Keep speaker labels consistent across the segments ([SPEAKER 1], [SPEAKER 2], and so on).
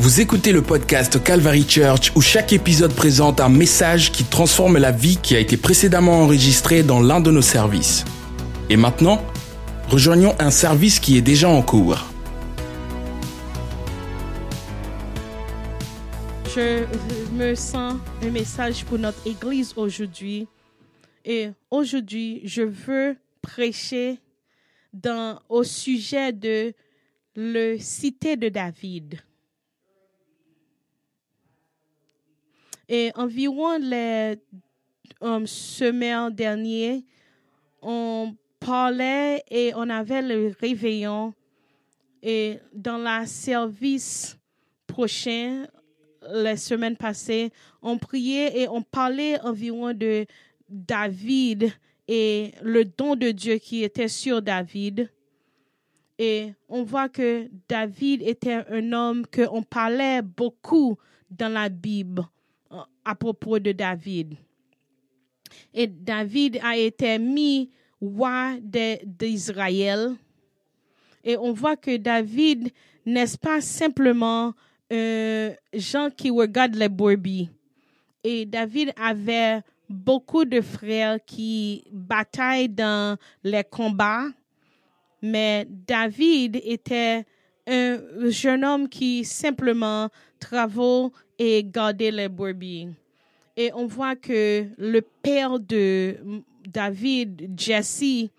[SPEAKER 1] Vous écoutez le podcast Calvary Church où chaque épisode présente un message qui transforme la vie qui a été précédemment enregistrée dans l'un de nos services. Et maintenant, rejoignons un service qui est déjà en cours.
[SPEAKER 2] Je me sens un message pour notre Église aujourd'hui. Et aujourd'hui, je veux prêcher au sujet de le cité de David. Et environ les um, semaines dernières, on parlait et on avait le réveillon. Et dans la service prochain, la semaine passée, on priait et on parlait environ de David et le don de Dieu qui était sur David. Et on voit que David était un homme qu'on parlait beaucoup dans la Bible à propos de David. Et David a été mis roi d'Israël. Et on voit que David n'est pas simplement un gens qui regarde les brebis. Et David avait beaucoup de frères qui bataillent dans les combats. Mais David était un jeune homme qui simplement travaille et gardait les brebis. Et on voit que le père de David, Jesse,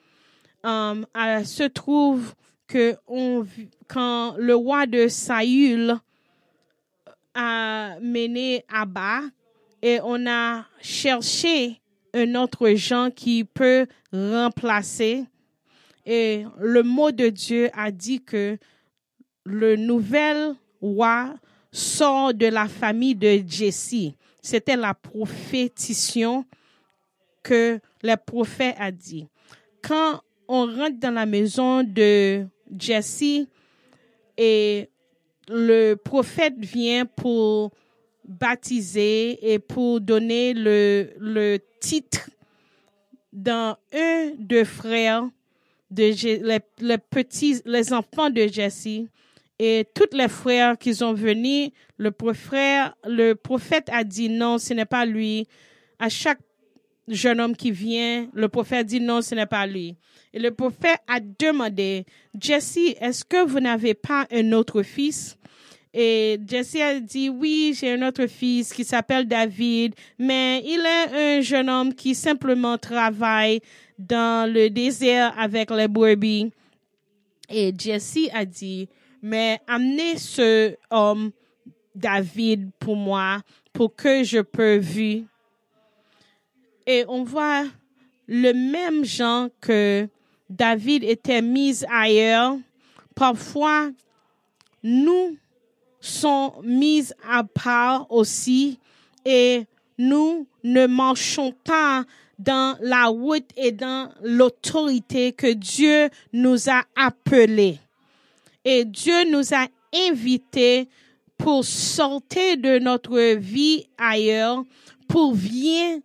[SPEAKER 2] um, se trouve que on, quand le roi de Saül a mené à bas et on a cherché un autre gens qui peut remplacer. Et le mot de Dieu a dit que le nouvel roi sort de la famille de Jesse. C'était la prophétition que le prophète a dit. Quand on rentre dans la maison de Jesse et le prophète vient pour baptiser et pour donner le, titre dans un des frères de les enfants de Jesse. Et tous les frères qui sont venus, le prophète, le prophète a dit non, ce n'est pas lui. À chaque jeune homme qui vient, le prophète dit non, ce n'est pas lui. Et le prophète a demandé, Jesse, est-ce que vous n'avez pas un autre fils? Et Jesse a dit, oui, j'ai un autre fils qui s'appelle David, mais il est un jeune homme qui simplement travaille dans le désert avec les brebis. Et Jesse a dit, mais amenez ce homme David pour moi, pour que je peux vu. Et on voit le même genre que David était mis ailleurs. Parfois, nous sont mis à part aussi et nous ne marchons pas dans la route et dans l'autorité que Dieu nous a appelés. Et Dieu nous a invités pour sortir de notre vie ailleurs, pour venir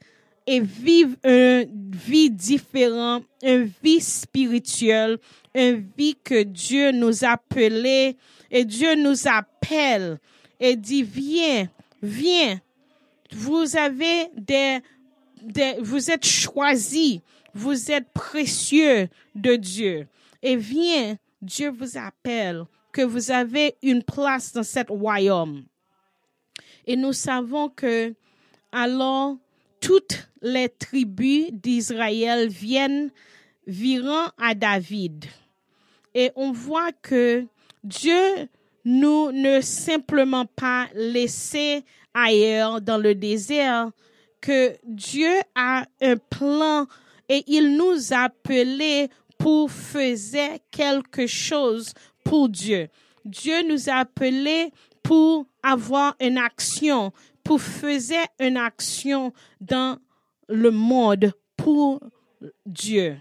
[SPEAKER 2] et vivre une vie différente, une vie spirituelle, une vie que Dieu nous a et Dieu nous appelle et dit, viens, viens. Vous avez des, des vous êtes choisis, vous êtes précieux de Dieu. Et viens, Dieu vous appelle, que vous avez une place dans cet royaume. Et nous savons que alors toutes les tribus d'Israël viennent virant à David. Et on voit que Dieu nous ne simplement pas laissé ailleurs dans le désert, que Dieu a un plan et il nous a appelés pour faire quelque chose pour Dieu. Dieu nous a appelés pour avoir une action, pour faire une action dans le monde pour Dieu.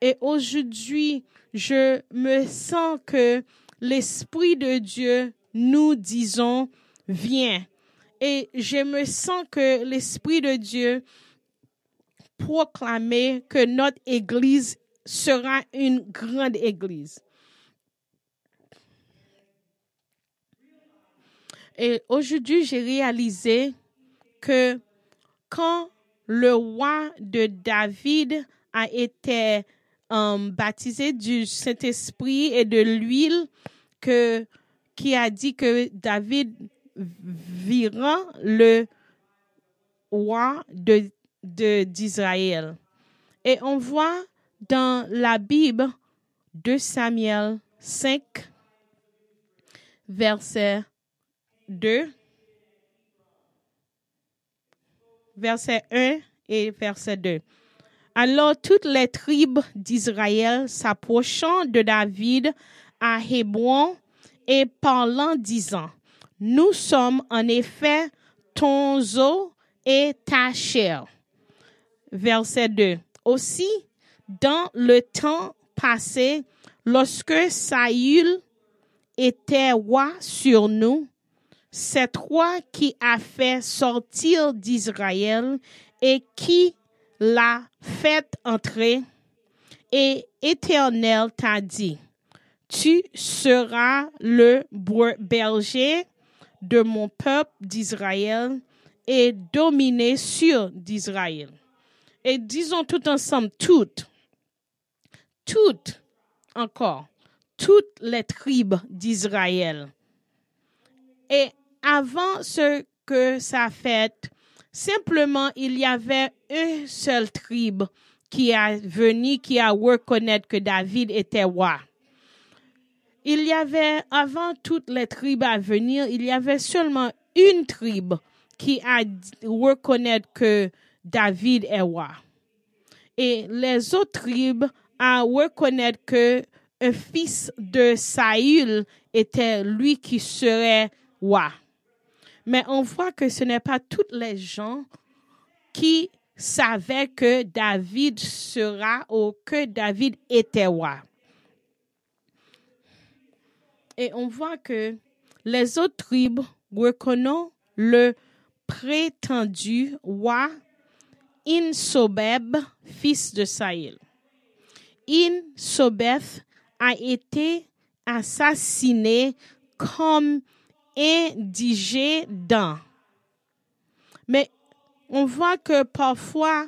[SPEAKER 2] Et aujourd'hui, je me sens que l'Esprit de Dieu nous disons, viens. Et je me sens que l'Esprit de Dieu proclamer que notre Église sera une grande Église. Et aujourd'hui, j'ai réalisé que quand le roi de David a été um, baptisé du Saint-Esprit et de l'huile, que qui a dit que David vira le roi de d'Israël. Et on voit dans la Bible de Samuel 5, verset 2, verset 1 et verset 2. Alors toutes les tribus d'Israël s'approchant de David à Hébron et parlant disant, Nous sommes en effet ton os et ta chair. Verset 2. Aussi, dans le temps passé, lorsque Saül était roi sur nous, c'est toi qui as fait sortir d'Israël et qui l'a fait entrer. Et Éternel t'a dit, tu seras le berger de mon peuple d'Israël et dominer sur d'Israël. Et disons tout ensemble, toutes, toutes encore, toutes les tribus d'Israël. Et avant ce que ça fait, simplement il y avait une seule tribu qui a venu, qui a reconnaître que David était roi. Il y avait, avant toutes les tribus à venir, il y avait seulement une tribu qui a reconnaître que David est roi. Et les autres tribus à reconnaître que un fils de Saül était lui qui serait roi. Mais on voit que ce n'est pas toutes les gens qui savaient que David sera ou que David était roi. Et on voit que les autres tribus reconnaissent le prétendu roi Insobeb, fils de Saïl. Insobeb a été assassiné comme indigent. Mais on voit que parfois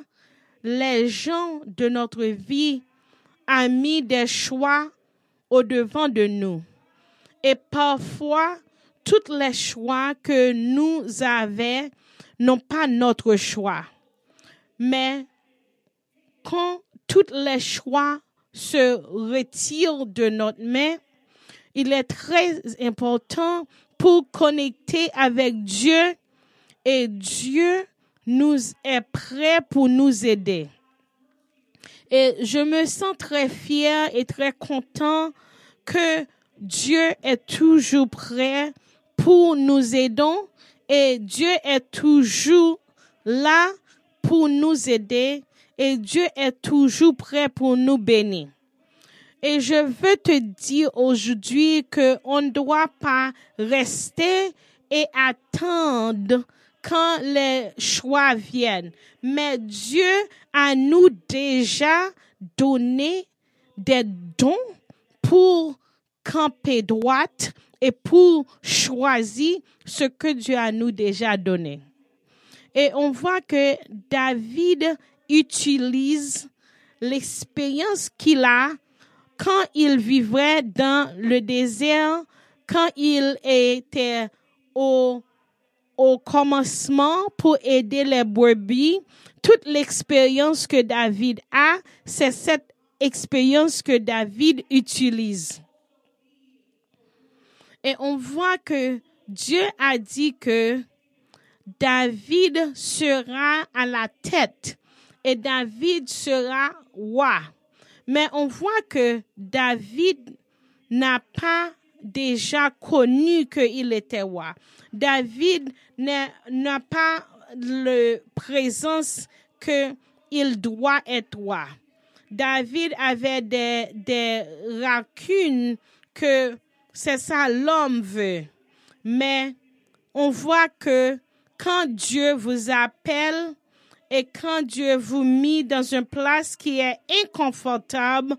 [SPEAKER 2] les gens de notre vie ont mis des choix au devant de nous. Et parfois, tous les choix que nous avons n'ont pas notre choix. Mais quand tous les choix se retirent de notre main, il est très important pour connecter avec Dieu et Dieu nous est prêt pour nous aider. Et je me sens très fier et très content que Dieu est toujours prêt pour nous aider et Dieu est toujours là pour nous aider et Dieu est toujours prêt pour nous bénir. Et je veux te dire aujourd'hui qu'on ne doit pas rester et attendre quand les choix viennent. Mais Dieu a nous déjà donné des dons pour camper droite et pour choisir ce que Dieu a nous déjà donné. Et on voit que David utilise l'expérience qu'il a quand il vivait dans le désert, quand il était au, au commencement pour aider les brebis, toute l'expérience que David a, c'est cette expérience que David utilise. Et on voit que Dieu a dit que David sera à la tête et David sera roi. Mais on voit que David n'a pas déjà connu qu'il était roi. David n'a pas la présence qu'il doit être roi. David avait des, des que c'est ça l'homme veut. Mais on voit que quand Dieu vous appelle et quand Dieu vous met dans une place qui est inconfortable,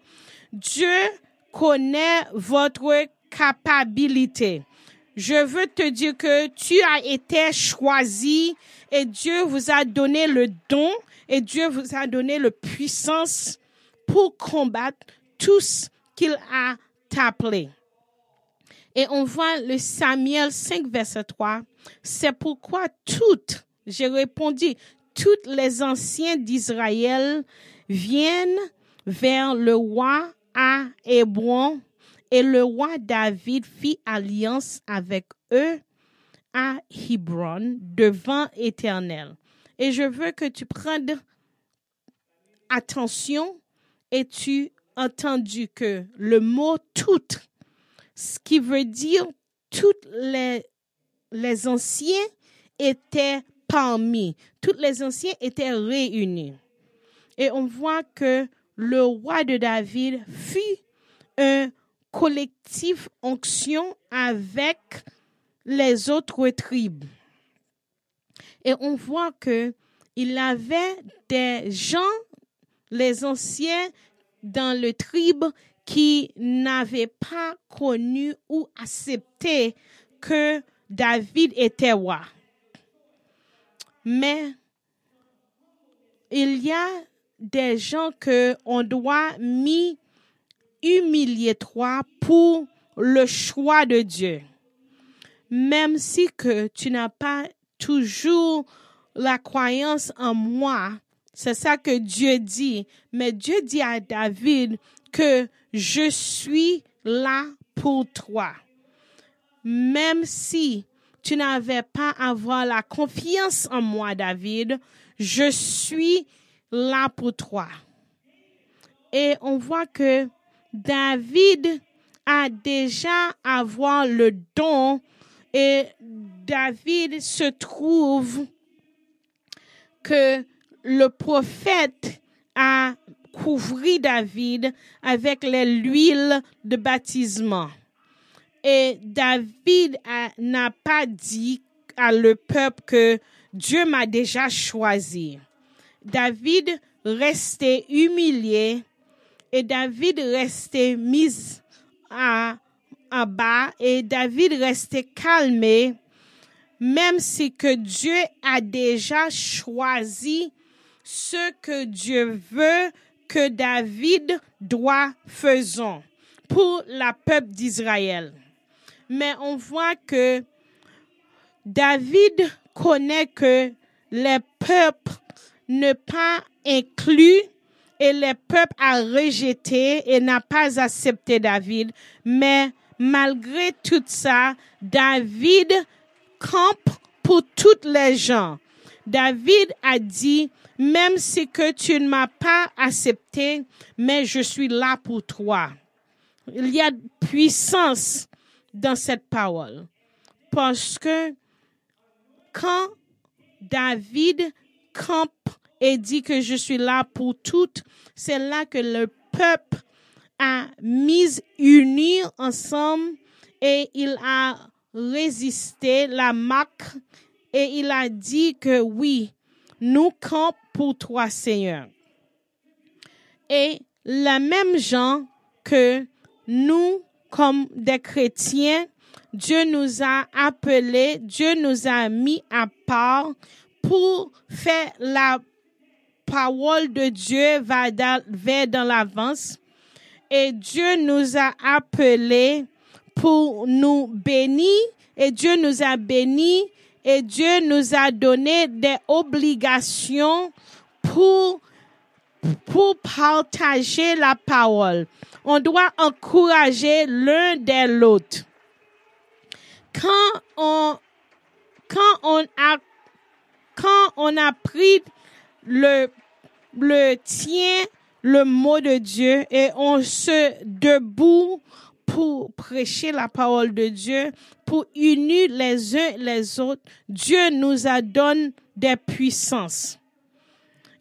[SPEAKER 2] Dieu connaît votre capacité. je veux te dire que tu as été choisi et Dieu vous a donné le don et Dieu vous a donné la puissance pour combattre tout ce qu'il a appelé. Et on voit le Samuel 5, verset 3. C'est pourquoi toutes, j'ai répondu, toutes les anciens d'Israël viennent vers le roi à Hébron et le roi David fit alliance avec eux à Hebron devant Éternel. Et je veux que tu prennes attention et tu entendu que le mot toutes, ce qui veut dire toutes les, les anciens étaient parmi, tous les anciens étaient réunis. Et on voit que le roi de David fut un collectif onction avec les autres tribus. Et on voit que il avait des gens, les anciens dans le tribe, qui n'avaient pas connu ou accepté que David était roi. Mais il y a des gens que on doit humilier toi pour le choix de Dieu. Même si tu n'as pas toujours la croyance en moi, c'est ça que Dieu dit. Mais Dieu dit à David que je suis là pour toi. Même si tu n'avais pas à avoir la confiance en moi, David, je suis là pour toi. Et on voit que David a déjà avoir le don et David se trouve que le prophète a couvert David avec l'huile de baptisement. Et David n'a pas dit à le peuple que Dieu m'a déjà choisi. David restait humilié et David restait mis à, bas et David restait calmé, même si que Dieu a déjà choisi ce que Dieu veut que David doit faisons pour la peuple d'Israël. Mais on voit que David connaît que les peuples ne pas inclus et le peuple a rejeté et n'a pas accepté David. Mais malgré tout ça, David campe pour toutes les gens. David a dit, même si que tu ne m'as pas accepté, mais je suis là pour toi. Il y a puissance dans cette parole. Parce que quand David campe et dit que je suis là pour toutes, c'est là que le peuple a mis unir ensemble et il a résisté la marque et il a dit que oui, nous campons pour toi, Seigneur. Et la même gens que nous, comme des chrétiens, Dieu nous a appelés, Dieu nous a mis à part pour faire la parole de Dieu va dans l'avance. Et Dieu nous a appelés pour nous bénir. Et Dieu nous a bénis. Et Dieu nous a donné des obligations pour pour partager la parole. On doit encourager l'un de l'autre. Quand on quand on a quand on a pris le le tient le mot de Dieu et on se debout pour prêcher la parole de Dieu, pour unir les uns les autres. Dieu nous a donné des puissances.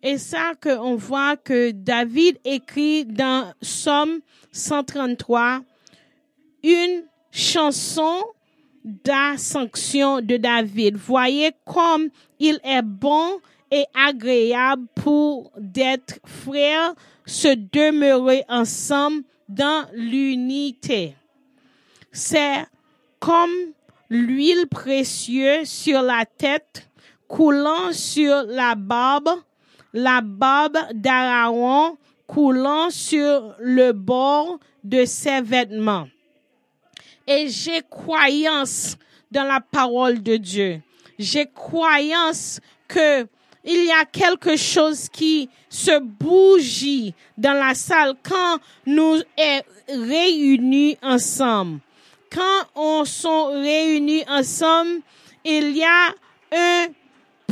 [SPEAKER 2] Et ça qu'on voit que David écrit dans Somme 133 une chanson d'ascension de David. Voyez comme il est bon et agréable pour d'être frères, se demeurer ensemble dans l'unité. C'est comme l'huile précieuse sur la tête, coulant sur la barbe, la barbe d'Aaron coulant sur le bord de ses vêtements. Et j'ai croyance dans la parole de Dieu. J'ai croyance que il y a quelque chose qui se bougie dans la salle quand nous sommes réunis ensemble. Quand on sont réunis ensemble, il y a une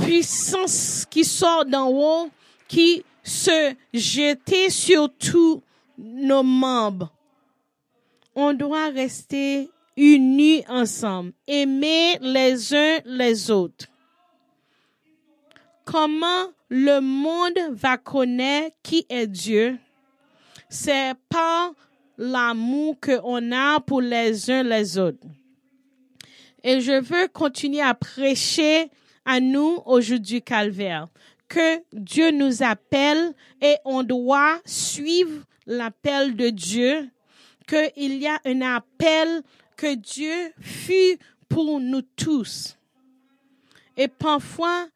[SPEAKER 2] puissance qui sort d'en haut, qui se jette sur tous nos membres. On doit rester unis ensemble, aimer les uns les autres. Comment le monde va connaître qui est Dieu? C'est par l'amour qu'on a pour les uns les autres. Et je veux continuer à prêcher à nous aujourd'hui calvaire que Dieu nous appelle et on doit suivre l'appel de Dieu, qu'il y a un appel que Dieu fut pour nous tous. Et parfois,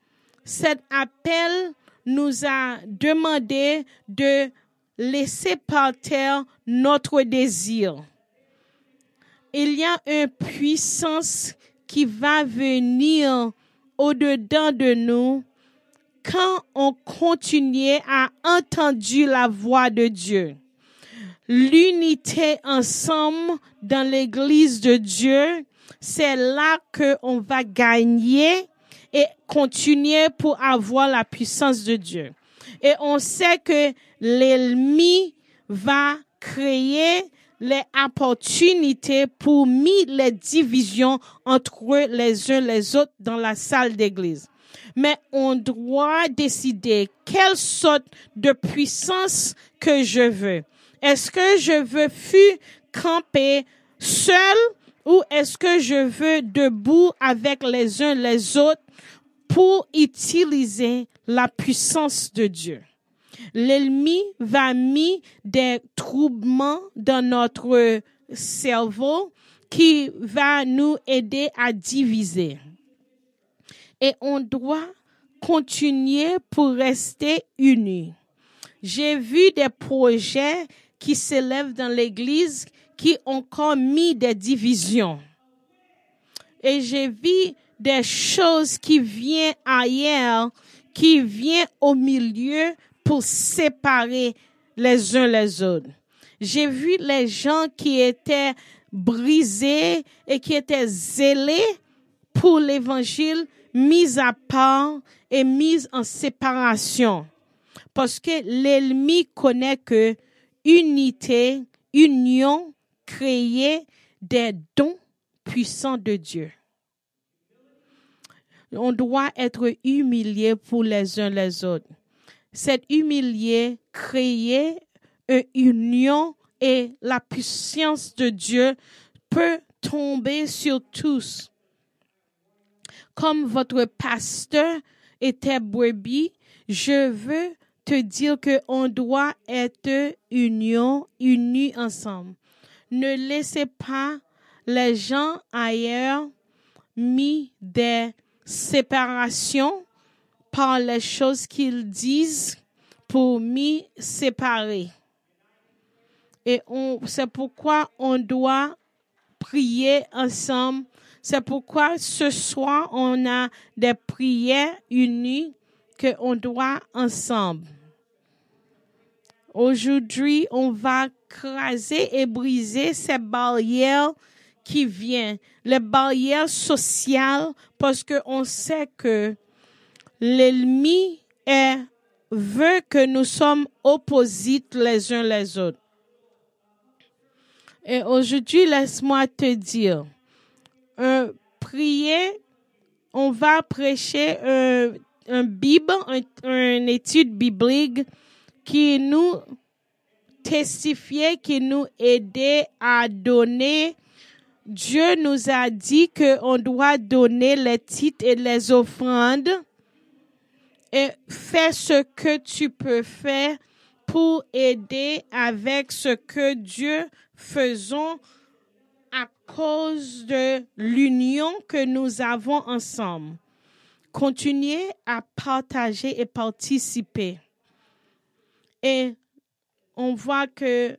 [SPEAKER 2] cet appel nous a demandé de laisser par terre notre désir. Il y a une puissance qui va venir au-dedans de nous quand on continue à entendre la voix de Dieu. L'unité ensemble dans l'église de Dieu, c'est là que on va gagner et continuer pour avoir la puissance de Dieu. Et on sait que l'ennemi va créer les opportunités pour mettre les divisions entre les uns les autres dans la salle d'église. Mais on doit décider quelle sorte de puissance que je veux. Est-ce que je veux fuir camper seul ou est-ce que je veux debout avec les uns les autres pour utiliser la puissance de Dieu? L'ennemi va mettre des troublements dans notre cerveau qui va nous aider à diviser. Et on doit continuer pour rester unis. J'ai vu des projets qui s'élèvent dans l'église qui ont commis des divisions. Et j'ai vu des choses qui viennent ailleurs, qui viennent au milieu pour séparer les uns les autres. J'ai vu les gens qui étaient brisés et qui étaient zélés pour l'évangile mis à part et mis en séparation. Parce que l'ennemi connaît que unité, union, créer des dons puissants de Dieu on doit être humilié pour les uns les autres. Cette humilié créer une union et la puissance de Dieu peut tomber sur tous. Comme votre pasteur était brebis, je veux te dire que on doit être union, unis ensemble. Ne laissez pas les gens ailleurs mis des séparation par les choses qu'ils disent pour m'y séparer. Et c'est pourquoi on doit prier ensemble. C'est pourquoi ce soir, on a des prières unies que on doit ensemble. Aujourd'hui, on va craser et briser ces barrières qui vient, les barrières sociales, parce qu'on sait que l'ennemi veut que nous sommes opposites les uns les autres. Et aujourd'hui, laisse-moi te dire, prier, on va prêcher un, un Bible, une étude biblique qui nous testifiait, qui nous aidait à donner Dieu nous a dit qu'on doit donner les titres et les offrandes et fais ce que tu peux faire pour aider avec ce que Dieu faisons à cause de l'union que nous avons ensemble. Continuez à partager et participer. Et on voit que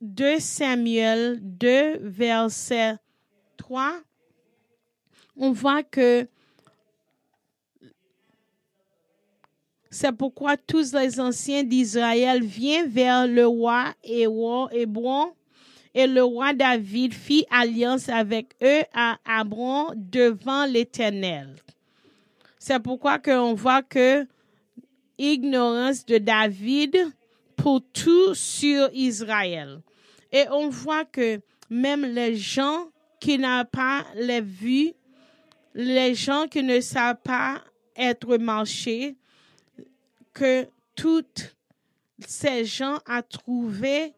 [SPEAKER 2] 2 Samuel 2, verset 3, on voit que c'est pourquoi tous les anciens d'Israël viennent vers le roi Hébron et le roi David fit alliance avec eux à Abron devant l'Éternel. C'est pourquoi que on voit que ignorance de David pour tout sur Israël. Et on voit que même les gens qui n'ont pas les vues, les gens qui ne savent pas être marchés, que toutes ces gens ont trouvé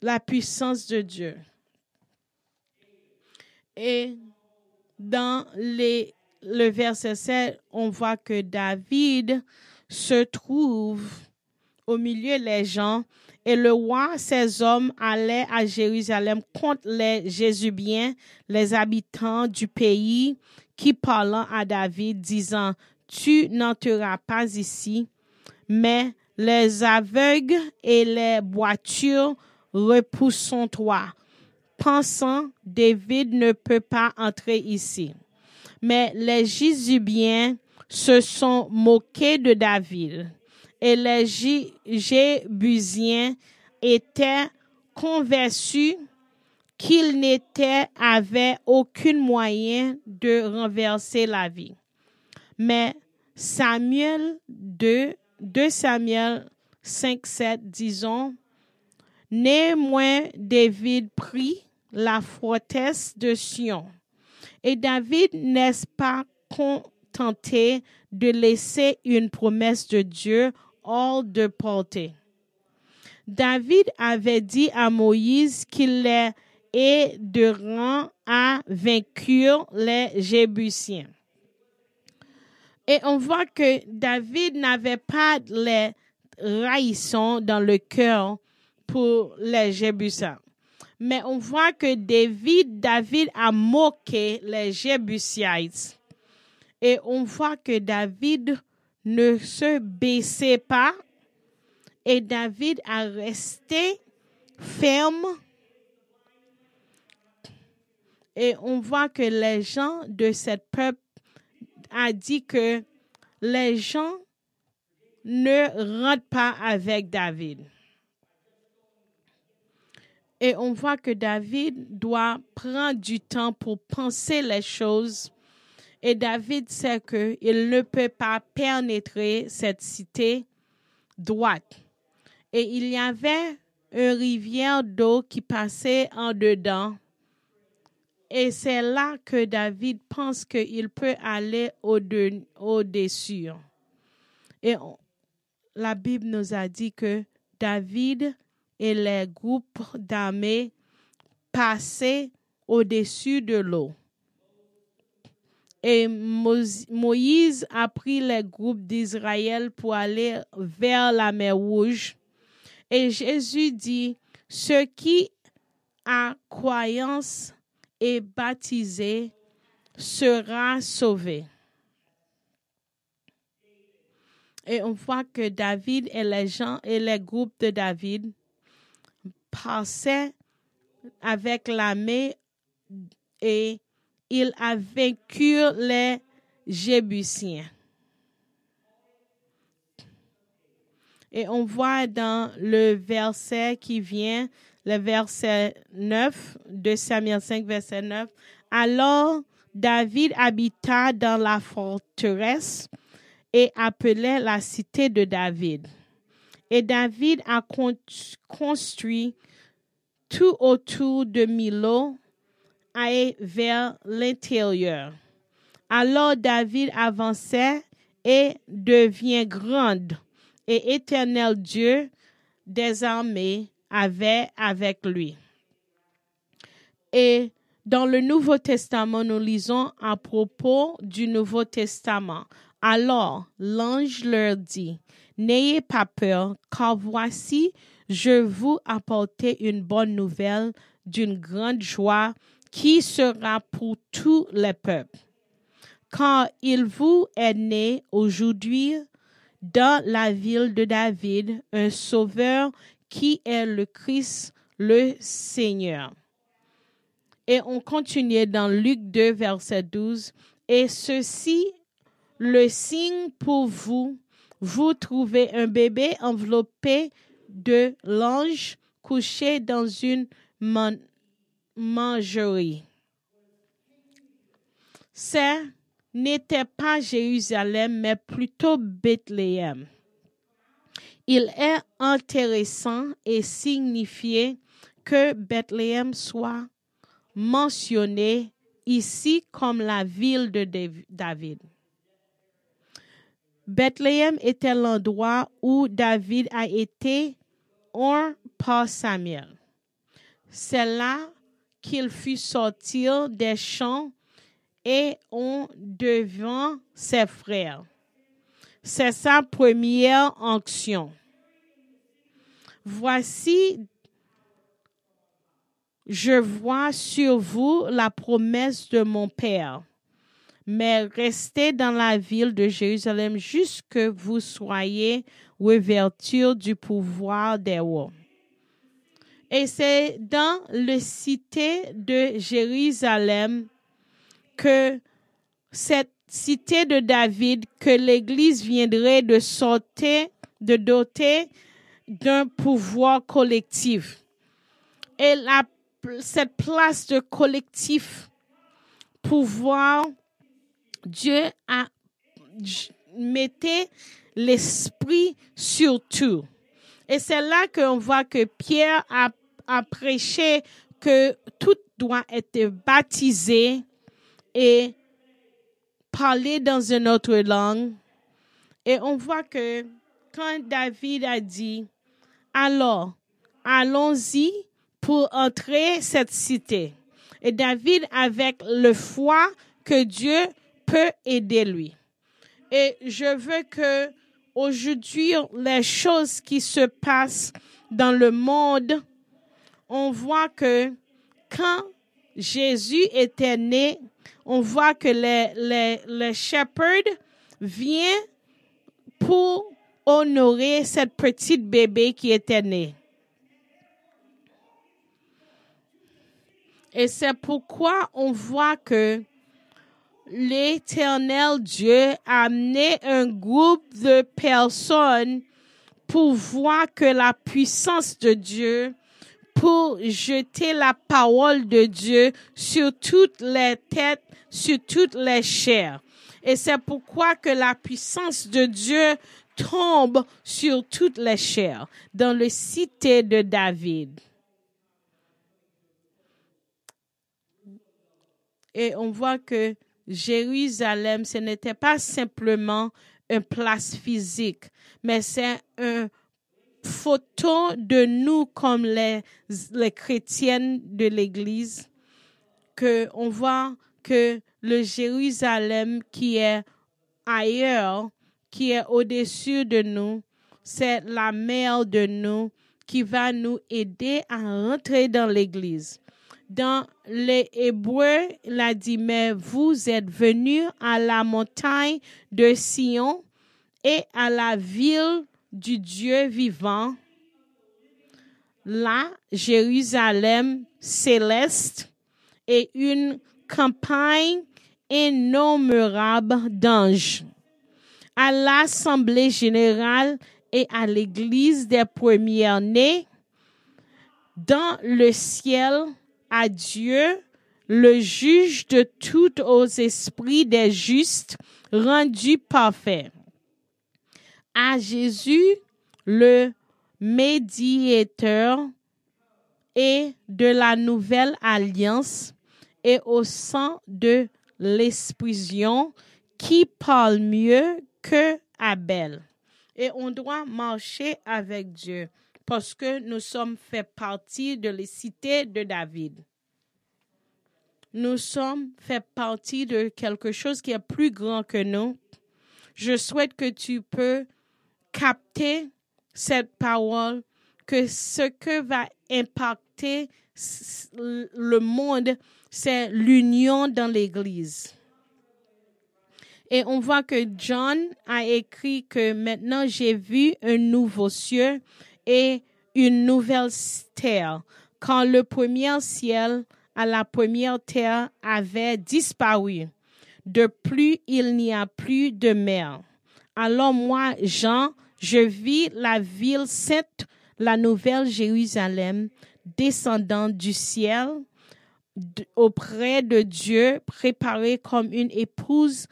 [SPEAKER 2] la puissance de Dieu. Et dans le verset 7, on voit que David se trouve au milieu des gens et le roi, ses hommes allaient à Jérusalem contre les Jésubiens, les habitants du pays, qui parlant à David, disant, Tu n'entreras pas ici, mais les aveugles et les boitures repoussons toi, pensant David ne peut pas entrer ici. Mais les Jésubiens se sont moqués de David et les Jébusiens étaient convaincus qu'il n'était avait aucun moyen de renverser la vie. Mais Samuel 2, 2 Samuel 5, 7, disons, Néanmoins, David prit la forteresse de Sion. Et David n'est pas contenté de laisser une promesse de Dieu hors de portée. David avait dit à Moïse qu'il est de rang à vaincre les Jébusiens. Et on voit que David n'avait pas les raillissons dans le cœur pour les Jébusiens. Mais on voit que David, David a moqué les Jébusites. Et on voit que David ne se baissait pas et David a resté ferme. Et on voit que les gens de cette peuple a dit que les gens ne rentrent pas avec David. Et on voit que David doit prendre du temps pour penser les choses. Et David sait qu'il ne peut pas pénétrer cette cité droite. Et il y avait une rivière d'eau qui passait en dedans. Et c'est là que David pense qu'il peut aller au-dessus. Et la Bible nous a dit que David et les groupes d'armées passaient au-dessus de l'eau. Et Moïse a pris les groupes d'Israël pour aller vers la mer Rouge. Et Jésus dit, ceux qui a croyance et baptisé sera sauvé. Et on voit que David et les gens et les groupes de David passaient avec l'armée et il a vaincu les Jébusiens. Et on voit dans le verset qui vient, verset 9 de Samuel 5, verset 9, alors David habita dans la forteresse et appelait la cité de David. Et David a construit tout autour de Milo et vers l'intérieur. Alors David avançait et devient grande et éternel Dieu des armées avait avec lui. Et dans le Nouveau Testament, nous lisons à propos du Nouveau Testament. Alors l'ange leur dit, N'ayez pas peur, car voici, je vous apporte une bonne nouvelle d'une grande joie qui sera pour tous les peuples. Quand il vous est né aujourd'hui dans la ville de David un sauveur qui est le Christ, le Seigneur. Et on continue dans Luc 2, verset 12. Et ceci, le signe pour vous, vous trouvez un bébé enveloppé de l'ange couché dans une mangerie. Ce n'était pas Jérusalem, mais plutôt Bethléem. Il est intéressant et signifié que Bethléem soit mentionné ici comme la ville de David. Bethléem était l'endroit où David a été un par Samuel. C'est là qu'il fut sorti des champs et on devant ses frères. C'est sa première onction. Voici, je vois sur vous la promesse de mon Père, mais restez dans la ville de Jérusalem jusque vous soyez revêtus du pouvoir des rois. Et c'est dans la cité de Jérusalem que cette cité de David, que l'Église viendrait de sortir, de doter d'un pouvoir collectif. Et cette place de collectif, pouvoir, Dieu a mettait l'esprit sur tout. Et c'est là qu'on voit que Pierre a, a prêché que tout doit être baptisé et parler dans une autre langue. Et on voit que quand David a dit, alors, allons-y pour entrer cette cité. Et David, avec le foi que Dieu peut aider lui. Et je veux que aujourd'hui, les choses qui se passent dans le monde, on voit que quand Jésus était né, on voit que les, les, les shepherds viennent pour honorer cette petite bébé qui était née. Et c'est pourquoi on voit que l'éternel Dieu a amené un groupe de personnes pour voir que la puissance de Dieu pour jeter la parole de Dieu sur toutes les têtes, sur toutes les chairs. Et c'est pourquoi que la puissance de Dieu tombe sur toutes les chairs dans le cité de David. Et on voit que Jérusalem, ce n'était pas simplement une place physique, mais c'est un photo de nous comme les, les chrétiennes de l'Église, que on voit que le Jérusalem qui est ailleurs, qui est au-dessus de nous, c'est la mère de nous qui va nous aider à rentrer dans l'Église. Dans les Hébreux, il a dit, mais vous êtes venus à la montagne de Sion et à la ville du Dieu vivant, là, Jérusalem céleste et une campagne innombrable d'anges. À l'Assemblée générale et à l'Église des premiers-nés, dans le ciel, à Dieu, le juge de tous aux esprits des justes, rendu parfait à Jésus, le médiateur et de la nouvelle alliance et au sang de l'expression qui parle mieux que Abel. Et on doit marcher avec Dieu parce que nous sommes fait partie de la cité de David. Nous sommes fait partie de quelque chose qui est plus grand que nous. Je souhaite que tu peux capter cette parole que ce que va impacter le monde, c'est l'union dans l'Église. Et on voit que John a écrit que maintenant j'ai vu un nouveau ciel et une nouvelle terre, quand le premier ciel à la première terre avait disparu. De plus, il n'y a plus de mer. Alors moi, Jean, je vis la ville sainte, la nouvelle Jérusalem, descendant du ciel auprès de Dieu, préparée comme une épouse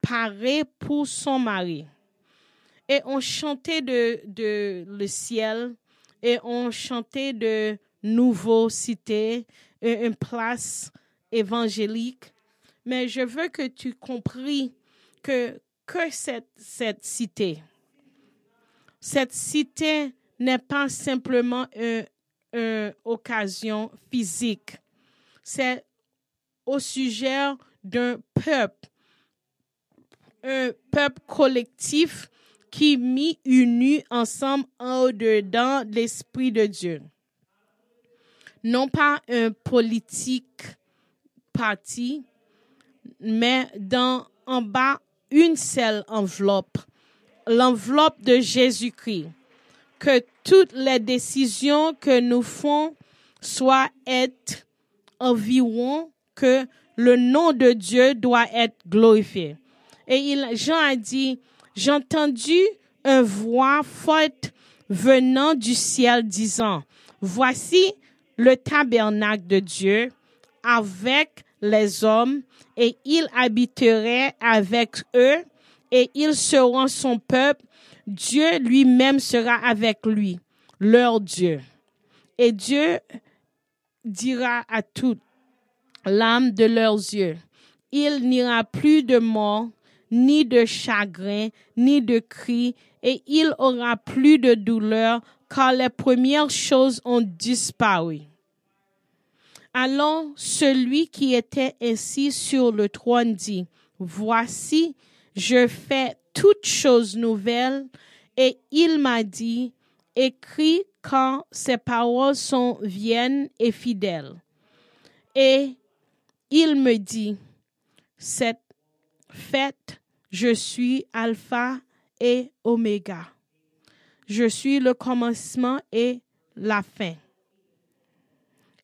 [SPEAKER 2] parée pour son mari. Et on chantait de, de le ciel et on chantait de nouveau cité, une place évangélique. Mais je veux que tu compris que, que cette, cette cité, cette cité n'est pas simplement une, occasion physique. C'est au sujet d'un peuple, un peuple collectif qui mis unis ensemble en dedans l'Esprit de Dieu. Non pas un politique parti, mais dans, en bas, une seule enveloppe, l'enveloppe de Jésus-Christ. Que toutes les décisions que nous faisons soient être environ que le nom de Dieu doit être glorifié. Et il, Jean a dit, j'ai entendu une voix forte venant du ciel disant, voici le tabernacle de Dieu avec les hommes et il habiterait avec eux et ils seront son peuple. Dieu lui-même sera avec lui, leur Dieu. Et Dieu dira à toute l'âme de leurs yeux, il n'ira plus de mort, ni de chagrin, ni de cri, et il aura plus de douleur, car les premières choses ont disparu. Alors celui qui était assis sur le trône dit, Voici, je fais toutes choses nouvelles, et il m'a dit, Écris quand ces paroles sont viennent et fidèles. Et il me dit, cette fête, je suis alpha et oméga. Je suis le commencement et la fin.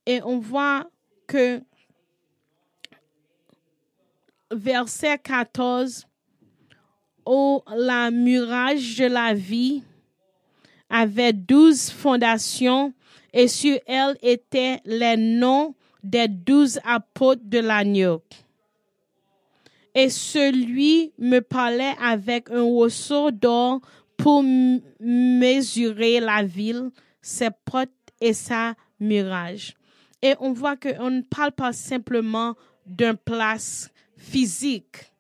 [SPEAKER 2] Et on voit que verset 14, où la murage de la vie avait douze fondations et sur elle étaient les noms des douze apôtres de l'agneau. Et celui me parlait avec un ressaut d'or pour mesurer la ville, ses portes et sa murage. Et on voit qu'on ne parle pas simplement d'une place physique.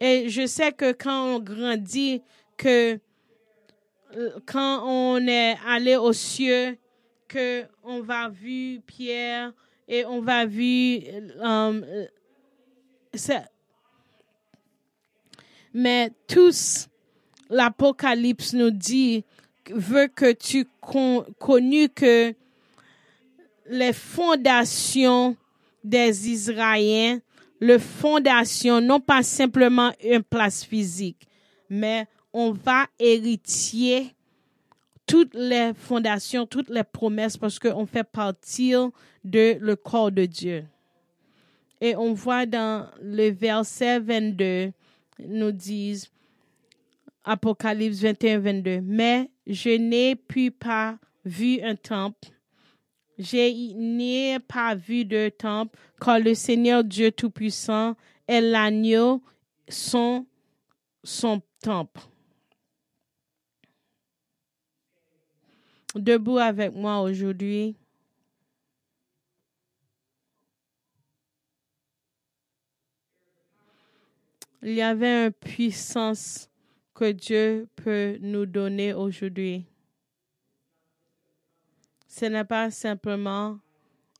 [SPEAKER 2] Et je sais que quand on grandit, que euh, quand on est allé aux cieux, que on va vu Pierre et on va vu euh, euh mais tous l'Apocalypse nous dit veut que tu con, connu que les fondations des Israéliens, les fondations, non pas simplement une place physique, mais on va hériter toutes les fondations, toutes les promesses parce qu'on fait partie de le corps de Dieu. Et on voit dans le verset 22, nous disent, Apocalypse 21, 22, mais je n'ai pu pas vu un temple je n'ai pas vu de temple, car le Seigneur Dieu Tout-Puissant et l'agneau sont son temple. Debout avec moi aujourd'hui. Il y avait une puissance que Dieu peut nous donner aujourd'hui ce n'est pas simplement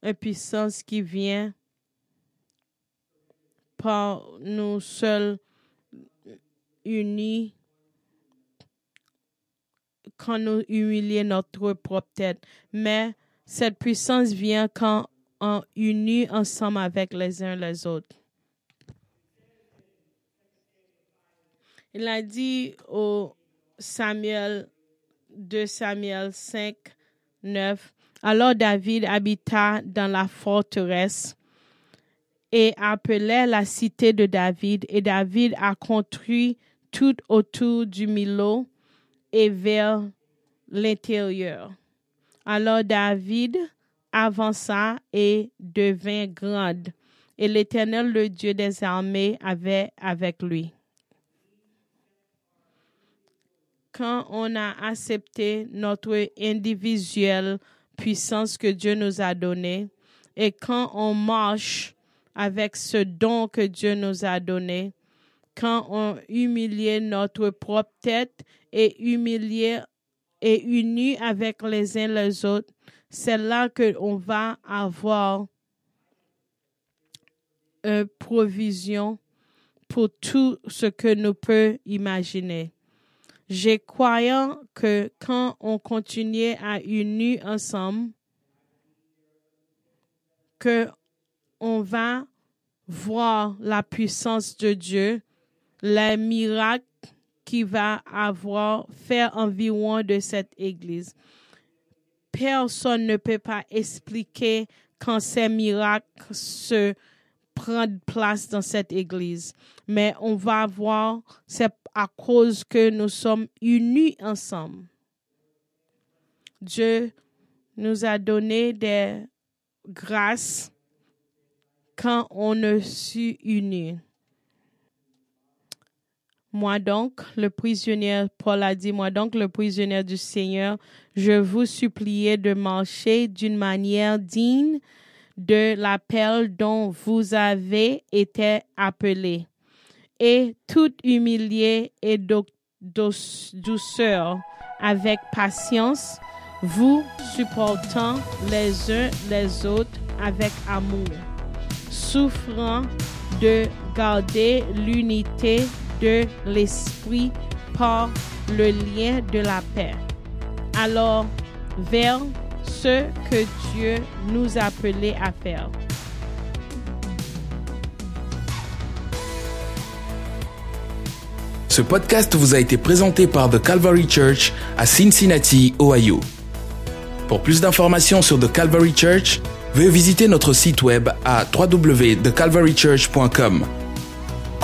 [SPEAKER 2] une puissance qui vient par nous seuls unis quand nous humilions notre propre tête, mais cette puissance vient quand on unit ensemble avec les uns les autres. Il a dit au Samuel 2 Samuel 5, 9, alors David habita dans la forteresse et appelait la cité de David, et David a construit tout autour du Milo et vers l'intérieur. Alors David avança et devint grande, et l'Éternel, le Dieu des armées, avait avec lui. Quand on a accepté notre individuelle puissance que Dieu nous a donnée, et quand on marche avec ce don que Dieu nous a donné, quand on humilie notre propre tête et humilie et unis avec les uns les autres, c'est là qu'on va avoir une provision pour tout ce que nous peut imaginer. J'ai croyant que quand on continue à unir ensemble, que on va voir la puissance de Dieu, les miracles qu'il va avoir fait environ de cette église. Personne ne peut pas expliquer quand ces miracles se prennent place dans cette église. Mais on va voir, c'est à cause que nous sommes unis ensemble. Dieu nous a donné des grâces quand on ne s'est unis. Moi donc, le prisonnier, Paul a dit, moi donc, le prisonnier du Seigneur, je vous supplie de marcher d'une manière digne de l'appel dont vous avez été appelé, et tout humilié et douceur, avec patience, vous supportant les uns les autres avec amour, souffrant de garder l'unité de l'esprit par le lien de la paix. Alors, vers ce que Dieu nous a appelés à faire.
[SPEAKER 1] Ce podcast vous a été présenté par The Calvary Church à Cincinnati, Ohio. Pour plus d'informations sur The Calvary Church, veuillez visiter notre site web à www.thecalvarychurch.com.